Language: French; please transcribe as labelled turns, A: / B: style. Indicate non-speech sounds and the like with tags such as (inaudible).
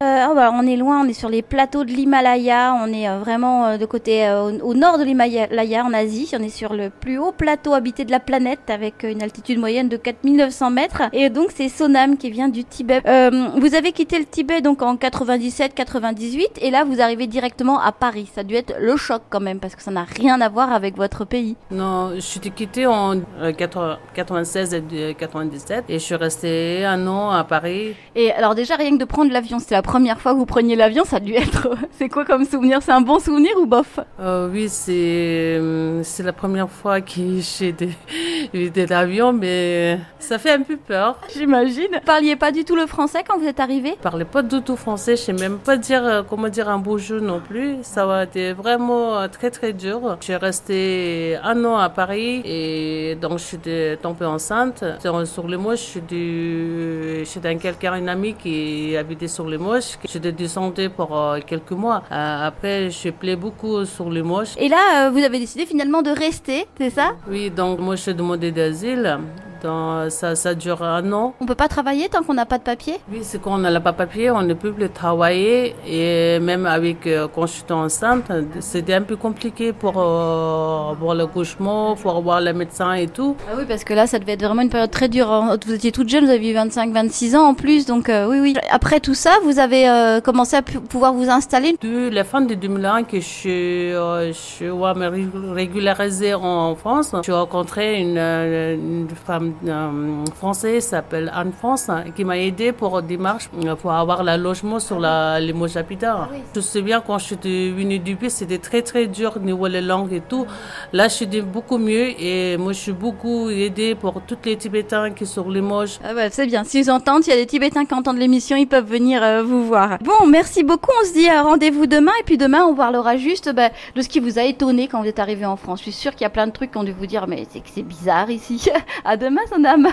A: Euh, oh, bah, on est loin, on est sur les plateaux de l'Himalaya, on est euh, vraiment euh, de côté au, nord de l'Himalaya en Asie, on est sur le plus haut plateau habité de la planète avec une altitude moyenne de 4900 mètres et donc c'est Sonam qui vient du Tibet. Vous avez quitté le Tibet donc en 97-98 et là vous arrivez directement à Paris, ça a dû être le choc quand même parce que ça n'a rien à voir avec votre pays.
B: Non, je suis quittée en euh, 80 96 et 97 et je suis restée un an à Paris.
A: Et alors déjà rien que de prendre l'avion, c'était la première fois que vous preniez l'avion, ça a dû être... (laughs) c'est quoi comme souvenir? C'est un bon souvenir ou bof?
B: Euh, oui, c'est euh, c'est la première fois que j'ai des, des l'avion, mais ça fait un peu peur.
A: J'imagine. Vous parliez pas du tout le français quand vous êtes arrivé?
B: Je parlais pas du tout français, je sais même pas dire euh, comment dire un bonjour non plus. Ça a été vraiment euh, très très dur. Je suis restée un an à Paris et donc je suis tombée enceinte. Sur, sur les moches, je suis du, quelqu'un, une amie qui habitait sur les moches. J'étais descendue pour euh, quelques mois. Après, je plais beaucoup sur les moches.
A: Et là, vous avez décidé finalement de rester, c'est ça?
B: Oui, donc moi je suis de Dazila Donc, ça, ça dure un an.
A: On peut pas travailler tant qu'on n'a pas de papier?
B: Oui, c'est quand on n'a pas papier, on ne peut plus travailler. Et même avec, euh, quand je suis enceinte, c'était un peu compliqué pour euh, avoir l'accouchement, pour avoir le médecin et tout.
A: Ah oui, parce que là, ça devait être vraiment une période très dure. hein. Vous étiez toute jeune, vous aviez 25-26 ans en plus, donc euh, oui, oui. Après tout ça, vous avez euh, commencé à pouvoir vous installer?
B: Depuis la fin de 2001 que je suis, euh, régularisée en France, j'ai rencontré une, une femme française, s'appelle Anne France, hein, qui m'a aidé pour démarche euh, pour avoir le logement sur la, les Mojapita. Je me souviens quand je suis venue du pays, c'était très très dur niveau les langues et tout. Là, je suis beaucoup mieux et moi, je suis beaucoup aidée pour tous les Tibétains qui sont sur les Mojes.
A: Ah bah, c'est bien, s'ils entendent, s'il y a des Tibétains qui entendent l'émission, ils peuvent venir euh, vous voir. Bon, merci beaucoup, on se dit euh, rendez-vous demain, et puis demain, on parlera juste bah, de ce qui vous a étonné quand vous êtes arrivé en France. Je suis sûre qu'il y a plein de trucs qui ont dû vous dire, mais c'est que c'est bizarre ici. (laughs) à demain, son
B: à.